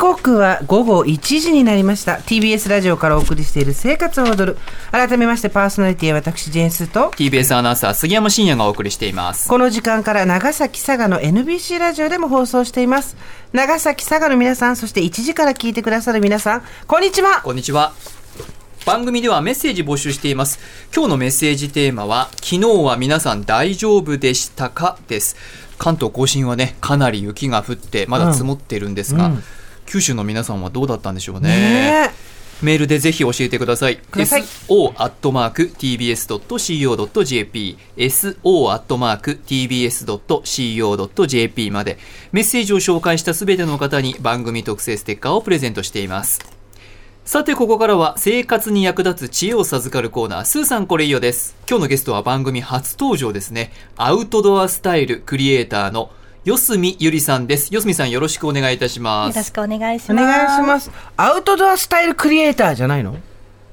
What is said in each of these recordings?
刻は午後1時になりました。TBS ラジオからお送りしている生活を踊る。改めましてパーソナリティは私ジェーンスーと。TBS アナウンサー杉山真也がお送りしています。この時間から長崎佐賀の NBC ラジオでも放送しています。長崎佐賀の皆さんそして1時から聞いてくださる皆さん。こんにちは。こんにちは。番組ではメッセージ募集しています。今日のメッセージテーマは昨日は皆さん大丈夫でしたか？です。関東甲信はねかなり雪が降ってまだ積もっているんですが、うんうん九州の皆さんはどうだったんでしょうね。ねメールでぜひ教えてください。so.tbs.co.jp so.tbs.co.jp まで。メッセージを紹介したすべての方に番組特製ステッカーをプレゼントしています。さてここからは生活に役立つ知恵を授かるコーナー。スーさんこれいいよです。今日のゲストは番組初登場ですね。アウトドアスタイルクリエイターの四隅ゆりさんです四隅さんよろしくお願いいたしますよろしくお願いしおます。願いしますアウトドアスタイルクリエイターじゃないの？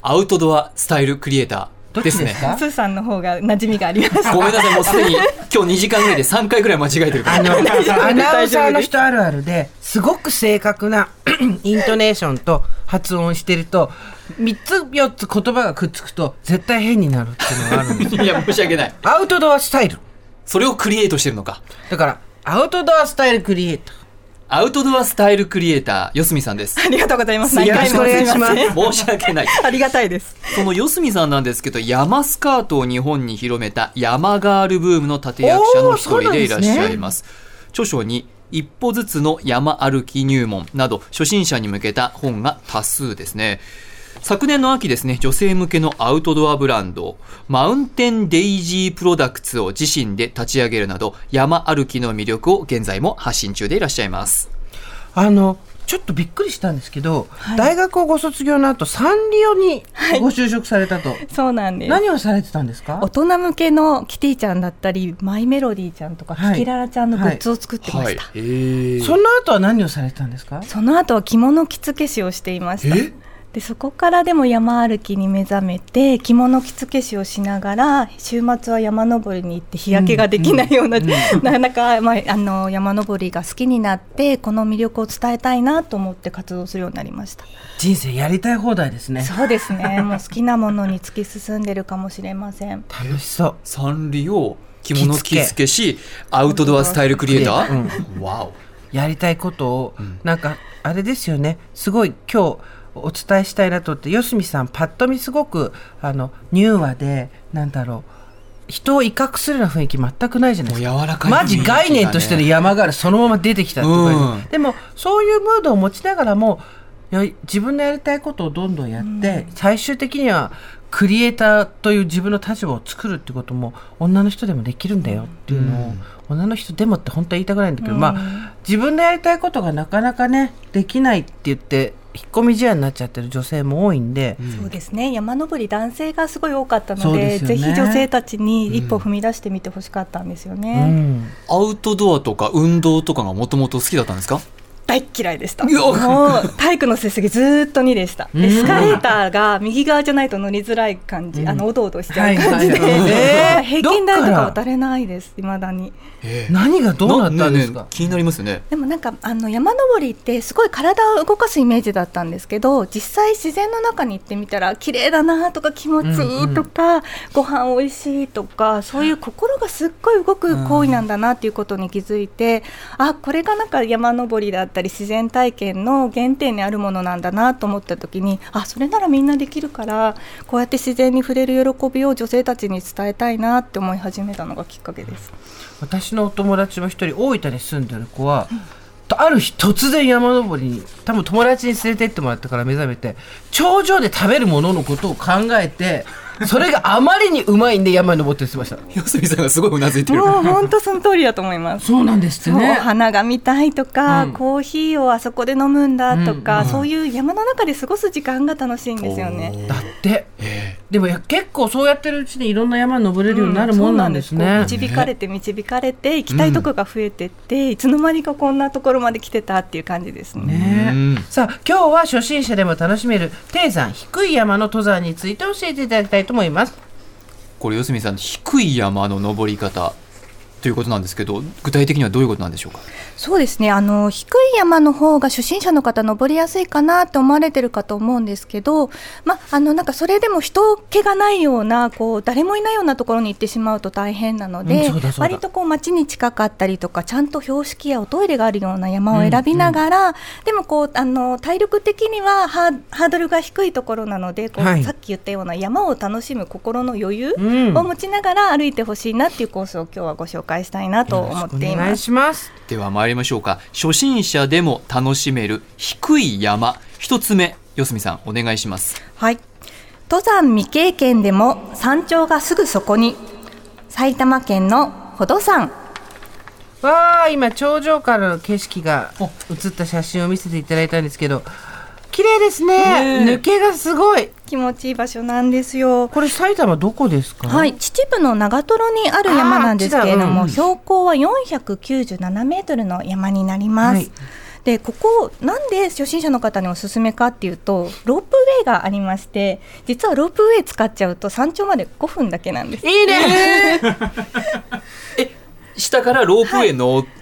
アウトドアスタイルクリエイタどーですねスーさんの方が馴染みがあります。ごめんなさい、もうすでに 今日2時間ぐらいで3回ぐらい間違えてるから。あの、アナウンサーの人あるあるで、すごく正確な イントネーションと発音してると、3つ4つ言葉がくっつくと、絶対変になるっていうのがあるんです。いや、申し訳ない。アウトドアスタイル。それをクリエイトしてるのか。だから、アウトドアスタイルクリエイター。アウトドアスタイルクリエイター、四隅さんです。ありがとうございます。よろしくお願いします申し訳ない。ありがたいです。その四隅さんなんですけど、山スカートを日本に広めた山ガールブームの立役者の一人でいらっしゃいます。著書に、一歩ずつの山歩き入門など、初心者に向けた本が多数ですね。昨年の秋ですね、女性向けのアウトドアブランド、マウンテンデイジープロダクツを自身で立ち上げるなど、山歩きの魅力を現在も発信中でいらっしゃいます。あの、ちょっとびっくりしたんですけど、はい大学をご卒業の後、サンリオにご就職されたと。そうなんです。何をされてたんですか？大人向けのキティちゃんだったり、マイメロディーちゃんとか、はいキキララちゃんのグッズを作ってました。へーその後は何をされてたんですか？その後は着物着付け師をしていました。えでそこからでも山歩きに目覚めて着物着付け師をしながら週末は山登りに行って日焼けができないような、なかなか、まあ、あの山登りが好きになってこの魅力を伝えたいなと思って活動するようになりました。人生やりたい放題ですね。そうですね。もう好きなものに突き進んでるかもしれません。楽しそう。サンリオ着物着付けしアウトドアスタイルクリエイター、わお。やりたいことを、なんかあれですよね。すごい今日お伝えしたいなと思って四隅さんパッと見すごくあの柔和でなんだろう人を威嚇するような雰囲気全くないじゃないですか。柔らかいマジ概念としての山があるそのまま出てきたっていう感じ、うん。でもそういうムードを持ちながらも自分のやりたいことをどんどんやって、最終的にはクリエイターという自分の立場を作るってことも女の人でもできるんだよっていうのを、女の人でもって本当は言いたくないんだけど、まあ自分のやりたいことがなかなかねできないって言って引っ込み思案になっちゃってる女性も多いんで、そうですね。山登り男性がすごい多かったのでね。ぜひ女性たちに一歩踏み出してみてほしかったんですようね、ん。アウトドアとか運動とかがもともと好きだったんですか？大っ嫌いでした。もう体育の成績ずーっと2でした。エスカレーターが右側じゃないと乗りづらい感じ、あのおどおどしちゃう感じで、平均台とか渡れないです。いまだに。何がどうなったんですか、ねね気になりますね。でもなんかあの山登りってすごい体を動かすイメージだったんですけど実際自然の中に行ってみたら綺麗だなとか気持ちいいとか、ご飯おいしいとかそういう心がすっごい動く行為なんだなっていうことに気づいて、あこれがなんか山登りだったり自然体験の原点にあるものなんだなと思った時にあそれならみんなできるからこうやって自然に触れる喜びを女性たちに伝えたいなって思い始めたのがきっかけです。私のお友達も一人大分に住んでる子は、ある日突然山登りに多分友達に連れてってもらったから目覚めて頂上で食べるもののことを考えてそれがあまりにうまいんで山に登ってって言ってました四隅さんがすごいうなずいてる。もう本当その通りだと思います。そうなんですってそうおね花が見たいとか、うん。コーヒーをあそこで飲むんだとか、うんそういう山の中で過ごす時間が楽しいんですよね。だってえでもや結構そうやってるうちにいろんな山登れるようになるもんなんですね、そうなん導かれて導かれて行きたいとこが増えてって、いつの間にかこんなところまで来てたっていう感じですね。ねうんさあ今日は初心者でも楽しめる低山低い山の登山について教えていただきたいと思います。これ四隅さん低い山の登り方。っということなんですけど具体的にはどういうことなんでしょうか？そうですね。あの低い山の方が初心者の方登りやすいかなと思われてるかと思うんですけど、ま、あのなんかそれでも人気がないようなこう誰もいないようなところに行ってしまうと大変なので、うん割とこう街に近かったりとかちゃんと標識やおトイレがあるような山を選びながら、でもこうあの体力的にはハードルが低いところなのでこう、はい。さっき言ったような山を楽しむ心の余裕うん。を持ちながら歩いてほしいなっていうコースを今日はご紹介したいなと思っていお願います。します。では参りましょうか初心者でも楽しめる低い山一つ目四隅さんお願いしますはい。登山未経験でも山頂がすぐそこに。埼玉県の宝登山。わあ今頂上からの景色が写った写真を見せていただいたんですけど綺麗ですね抜けがすごい気持ちいい場所なんですよ。これ埼玉どこですか？はい、秩父の長瀞にある山なんですけれども、あーあっちだ標高は497メートルの山になります。はいでここなんで初心者の方におすすめかっていうとロープウェイがありまして実はロープウェイ使っちゃうと山頂まで5分だけなんです。いいね え下からロープウェイ乗って、はい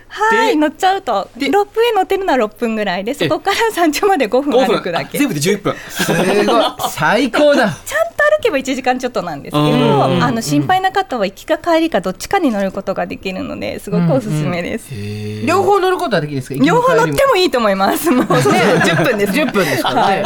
乗っちゃうと。でロープウェイ乗ってるのは6分ぐらいでそこから山頂まで5分5歩くだけ全部で11分。すごい。最高だ。ちゃんと歩けば1時間ちょっとなんですけど、うんあの心配な方は行きか帰りかどっちかに乗ることができるのですごくおすすめです。へー。両方乗ることはできるんですか？両方乗ってももいいと思います。もうね、10分です。10分ですからね、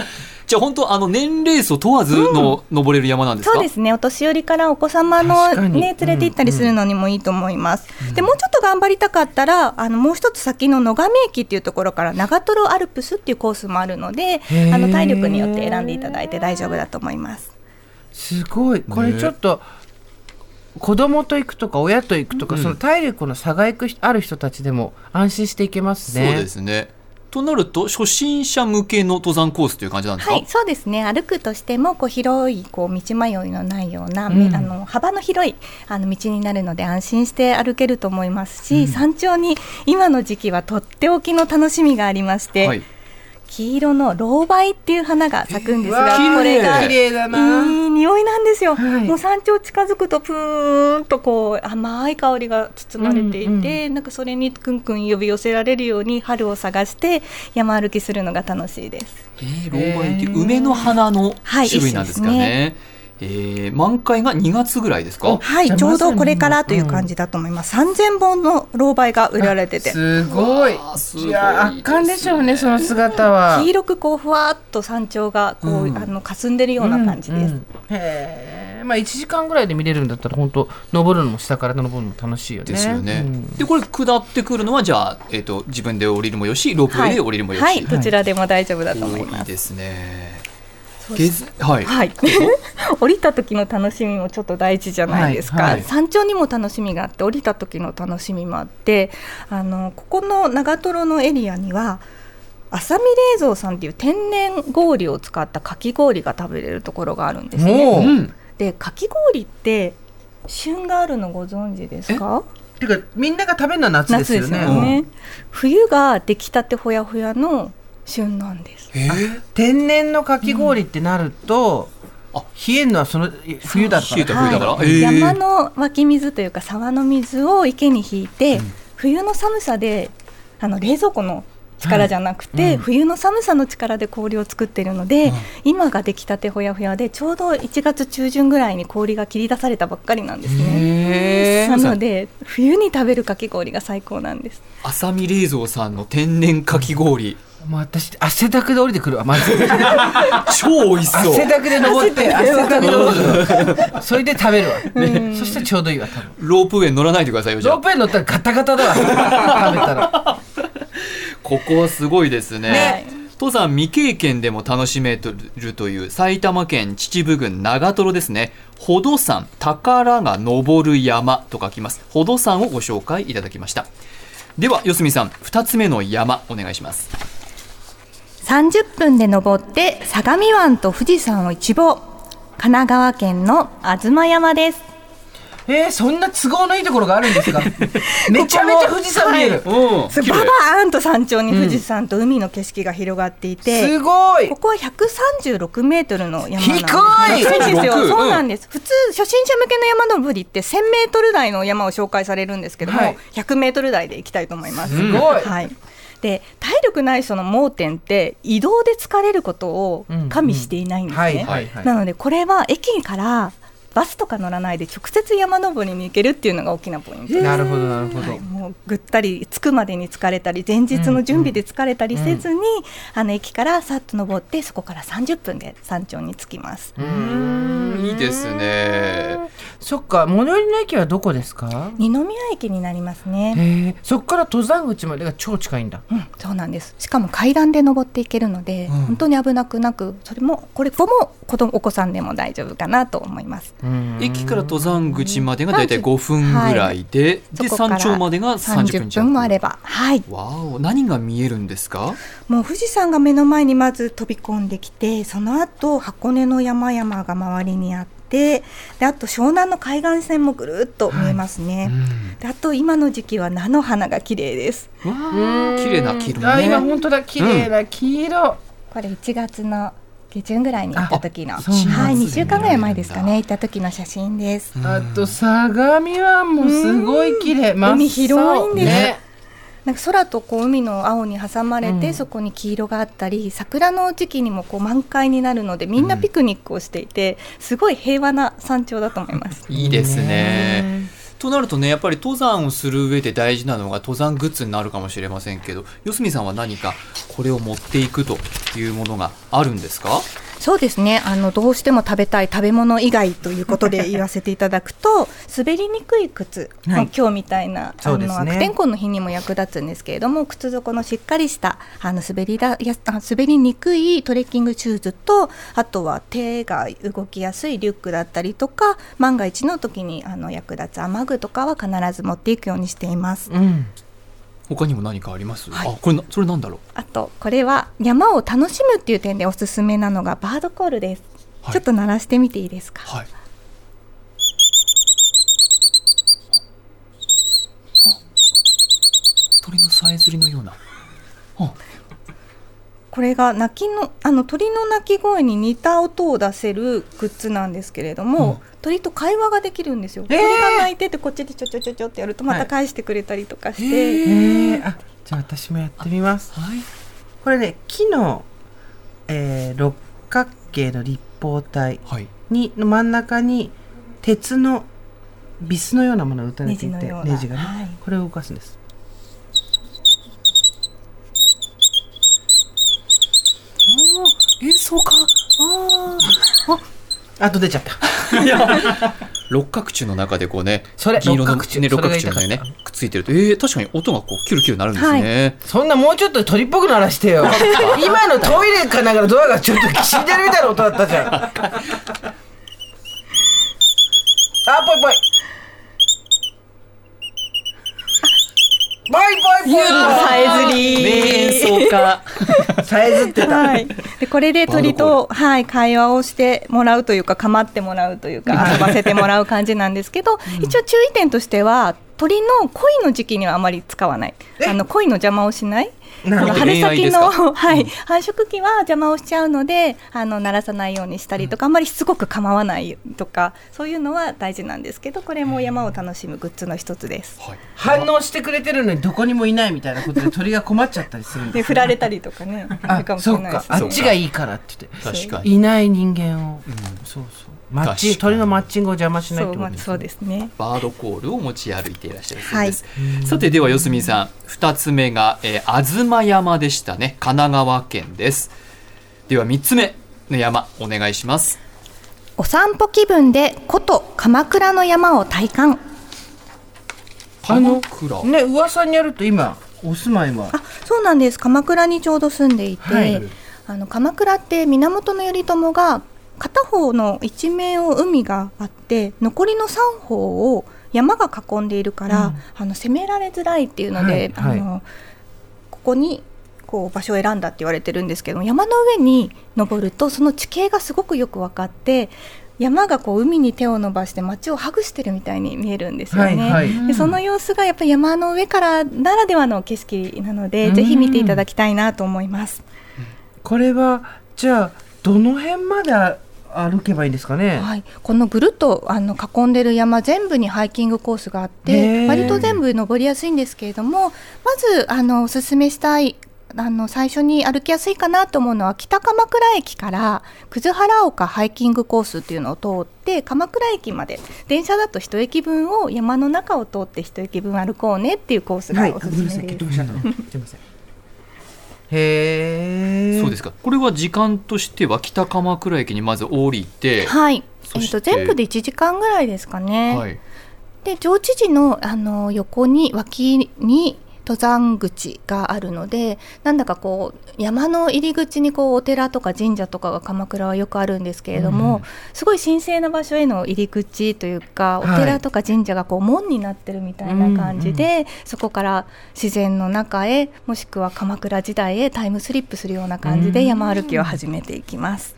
じゃあ本当あの年齢層問わずの登れる山なんですか、そうですね。お年寄りからお子様のね連れて行ったりするのにもいいと思います。でもうちょっと頑張りたかったらあのもう一つ先の野上駅っていうところから長瀞アルプスっていうコースもあるので、あの体力によって選んでいただいて大丈夫だと思います。すごい。これちょっと、子供と行くとか親と行くとか、うんその体力の差がいく人ある人たちでも安心していけますそうねですねとなると初心者向けの登山コースという感じなんですか、はい、そうですね。歩くとしてもこう広いこう道迷いのないような、うん。あの幅の広いあの道になるので安心して歩けると思いますし、山頂に今の時期はとっておきの楽しみがありまして、はい黄色のロウバイっていう花が咲くんですが、うわーこれが綺麗だな。いい匂いなんですよ、はい。もう山頂近づくとプーンとこう甘い香りが包まれていて、うんなんかそれにくんくん呼び寄せられるように春を探して山歩きするのが楽しいです。えー、ローバイっていう梅の花のはい種類なんですかね。えー満開が2月ぐらいですか？はい、ちょうどこれからという感じだと思います。3000本のロウバイが売られてて。すごいいいや圧巻でしょうねその姿は黄色くこうふわっと山頂がこう、うんあの霞んでるような感じです。うんうんへえまあ1時間ぐらいで見れるんだったら本当登るのも下から登るのも楽しいよねですよね。うんでこれ下ってくるのはじゃあえっ、と自分で降りるもよしロープウェイで降りるもよし。はい、どちらでも大丈夫だと思います。いですね。はい。はい、降りた時の楽しみもちょっと大事じゃないですか、はいはい。山頂にも楽しみがあって降りた時の楽しみもあってあのここの長瀞のエリアには浅見冷蔵さんっていう天然氷を使ったかき氷が食べれるところがあるんですね。でかき氷って旬があるのご存知ですか？てかみんなが食べるのは夏ですよね。よね、冬が出来たてほやほやの旬なんです。えー、天然のかき氷ってなると、あ。冷えるのはその冬だか。ら冷えたら。山の湧き水というか沢の水を池に引いて、冬の寒さであの冷蔵庫の力じゃなくて、はいうん。冬の寒さの力で氷を作ってるので、今が出来たてほやほやでちょうど1月中旬ぐらいに氷が切り出されたばっかりなんですね。へなので冬に食べるかき氷が最高なんです。浅見冷蔵さんの天然かき氷もう私汗だくで降りてくるわまず 超美味しそう。汗だくで登って汗汗だくで降りてくる それで食べるわ、そしたらちょうどいいわ多分ロープウェイ乗らないでくださいよじゃあロー。プウェイ乗ったらガタガタだわ 食べたらここはすごいですね。ね登山未経験でも楽しめるという埼玉県秩父郡長瀞ですね。宝登山、宝が登る山と書きます。宝登山をご紹介いただきました。では、四隅さん、二つ目の山、お願いします。30分で登って相模湾と富士山を一望。神奈川県の東山です。えー、そんな都合のいいところがあるんですか？めちゃめちゃ富士山見える、うん。そうババーンと山頂に富士山と海の景色が広がっていて、すごい。ここは136メートルの山なんで。す。低い。ですよ。136そうなんです。普通初心者向けの山登りって1000メートル台の山を紹介されるんですけども、はい。100メートル台で行きたいと思います。すごい。はい。で体力ない人の盲点って移動で疲れることを加味していないんですね。なのでこれは駅からバスとか乗らないで直接山登りに行けるっていうのが大きなポイントです。なるほどなるほど、はい、もうぐったり着くまでに疲れたり前日の準備で疲れたりせずに、あの駅からさっと登ってそこから30分で山頂に着きます。うん。いいですね。そっか最寄りの駅はどこですか？二宮駅になりますね。へえ。そっから登山口までが超近いんだ。うん、そうなんです。しかも階段で登っていけるので、うん。本当に危なくなく、それもこれも子供お子さんでも大丈夫かなと思います。駅から登山口までがだいたい5分ぐらいで、でそこから山頂までが30分30弱分もあれば、はい。わお。何が見えるんですか？もう富士山が目の前にまず飛び込んできてその後箱根の山々が周りにあってであと湘南の海岸線もぐるっと見えますね、であと今の時期は菜の花が綺麗です。綺麗な黄色ね。あ今本当だ。綺麗な黄色、これ1月の下旬ぐらいに行った時のはい2週間ぐらい前ですかね行った時の写真です。あと相模湾もすごい綺麗。海広いんです。ね。なんか空とこう海の青に挟まれて、うん。そこに黄色があったり桜の時期にもこう満開になるのでみんなピクニックをしていて、すごい平和な山頂だと思います。いいですねとなるとねやっぱり登山をする上で大事なのが登山グッズになるかもしれませんけど四隅さんは何かこれを持っていくというものがあるんですか？そうですね。あのどうしても食べたい食べ物以外ということで言わせていただくと 滑りにくい靴、はい。今日みたいな、あの悪天候の日にも役立つんですけれども靴底のしっかりしたあの滑りだやあ滑りにくいトレッキングシューズとあとは手が動きやすいリュックだったりとか万が一の時にあの役立つ雨具とかは必ず持っていくようにしています。うん他にも何かあります、はい。あこれなそれなんだろう？あとこれは山を楽しむっていう点でおすすめなのがバードコールです。はい。ちょっと鳴らしてみていいですか？はい。あ鳥のさえずりのような。あこれが鳴きのあの鳥の鳴き声に似た音を出せるグッズなんですけれども、うん。鳥と会話ができるんですよ。えー。鳥が鳴いててこっちでちょちょちょちょってやるとまた返してくれたりとかして、へえー、あじゃあ私もやってみます。はい。これね木の、えー六角形の立方体はい。にの真ん中に鉄のビスのようなものが打たれていてネジのような。ネジがね、はい。これを動かすんですあ演奏家？ああ。と出ちゃった。六角柱の中でこうねそれ銀色の六角柱。ね六角柱のねくっついてると。えー、確かに音がこうキュルキュルなるんですね、そんなもうちょっと鳥っぽく鳴らしてよ。今のトイレかなんかのドアがちょっと死んでるみたいな音だったじゃん。あぽいぽい。ぽいぽいぽい。さえずり名演奏家さえずってた、はい、でこれで鳥と、はい、会話をしてもらうというか構ってもらうというか遊ばせてもらう感じなんですけど、一応注意点としては鳥の恋の時期にはあまり使わない。え？あの恋の邪魔をしない。春先の、はい、繁殖期は邪魔をしちゃうのであの鳴らさないようにしたりとか、あんまりしつこく構わないとかそういうのは大事なんですけどこれも山を楽しむグッズの一つです。はい。反応してくれてるのにどこにもいないみたいなことで鳥が困っちゃったりするんでです 振られたりとかね。あるかあもしそっか。あっちがいいからって言って。確かに。いない人間を、そうそうマッチ鳥のマッチングを邪魔しないってことですね。ですね。バードコールを持ち歩いていらっしゃるそうです、さてでは四隅さん二つ目が、えー、東山でしたね。神奈川県です。では三つ目の山お願いします。お散歩気分で古都鎌倉の山を体感。鎌倉。ね噂によると今お住まいは？あそうなんです。鎌倉にちょうど住んでいて、はい。あの鎌倉って源頼朝が片方の一面を海があって残りの三方を山が囲んでいるから、うん。あの攻められづらいっていうので、はいはい。あのここにこう場所を選んだって言われてるんですけど山の上に登るとその地形がすごくよく分かって山がこう海に手を伸ばして街をハグしてるみたいに見えるんですよね。はいはい。でその様子がやっぱり山の上からならではの景色なので、うん。ぜひ見ていただきたいなと思います。これはじゃあどの辺まで歩けばいいんですかね。はい、このぐるっとあの囲んでる山全部にハイキングコースがあって割と全部登りやすいんですけれどもまずあのおすすめしたいあの最初に歩きやすいかなと思うのは北鎌倉駅から葛原岡ハイキングコースっていうのを通って鎌倉駅まで電車だと一駅分を山の中を通って一駅分歩こうねっていうコースはい、がおすすめです。どうしたの。すみません。へえ。そうですかこれは時間としては北鎌倉駅にまず降りて、はい、えっそしてと全部で1時間ぐらいですかね。はいで上知事のあの横に脇に登山口があるのでなんだかこう山の入り口にこうお寺とか神社とかが鎌倉はよくあるんですけれども、うんすごい神聖な場所への入り口というかおはい寺とか神社がこう門になってるみたいな感じで、そこから自然の中へもしくは鎌倉時代へタイムスリップするような感じで山歩きを始めていきます。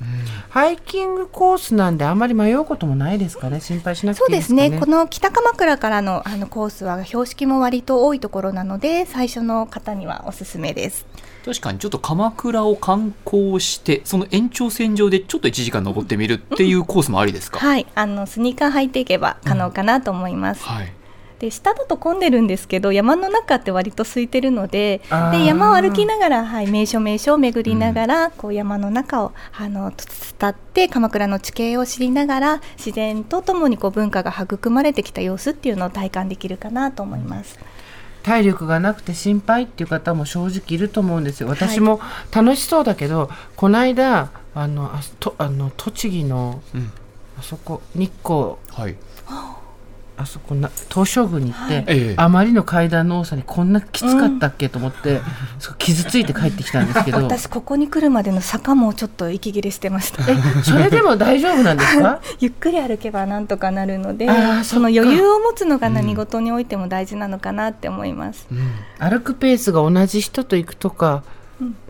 ハイキングコースなんであんまり迷うこともないですかね？心配しなくそうでていいですすかね？ねこの北鎌倉からのあのコースは標識も割と多いところなので最初の方にはおすすめです。確かにちょっと鎌倉を観光してその延長線上でちょっと1時間登ってみるっていうコースもありですか、はい、あのスニーカー履いていけば可能かなと思います。はいで下だと混んでるんですけど山の中って割と空いてるのでで山を歩きながら、はい、名所名所を巡りながら、こう山の中をあの伝って鎌倉の地形を知りながら自然とともにこう文化が育まれてきた様子っていうのを体感できるかなと思います。体力がなくて心配っていう方も正直いると思うんですよ。私も楽しそうだけど、この間あのあとあの栃木のうん。あそこ日光。はいあそこな東照宮に行って、ええ。あまりの階段の多さにこんなきつかったっけと思って、そう傷ついて帰ってきたんですけど。私ここに来るまでの坂もちょっと息切れしてました。えそれでも大丈夫なんですか？ゆっくり歩けばなんとかなるのでその余裕を持つのが何事においても大事なのかなって思います。うん。歩くペースが同じ人と行くとか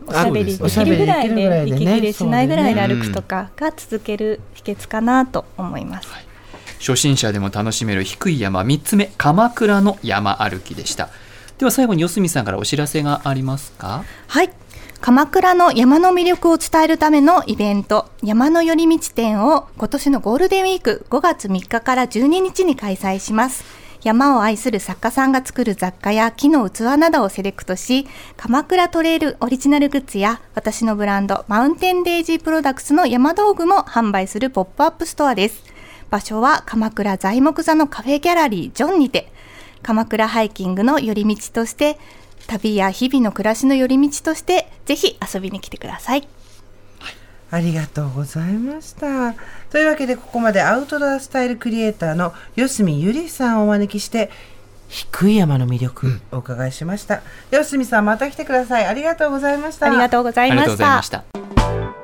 おしゃべりできるぐらいで息切れしないぐらいで歩くとかが続ける秘訣かなと思います。初心者でも楽しめる低い山3つ目鎌倉の山歩きでしたでは最後に四角さんからお知らせがありますか？はい。鎌倉の山の魅力を伝えるためのイベント、山の寄り道展を今年のゴールデンウィーク5月3日から12日に開催します。山を愛する作家さんが作る雑貨や木の器などをセレクトし、鎌倉トレイルオリジナルグッズや私のブランド MOUNTAIN DAISY PRODUCTS の山道具も販売するポップアップストアです。場所は鎌倉材木座のカフェギャラリージョンにて、鎌倉ハイキングの寄り道として、旅や日々の暮らしの寄り道として、ぜひ遊びに来てください。ありがとうございました。というわけでここまでアウトドアスタイルクリエイターの四隅ゆりさんをお招きして低い山の魅力をお伺いしました。四隅さんまた来てください。ありがとうございました。ありがとうございましありがとうございたまし。た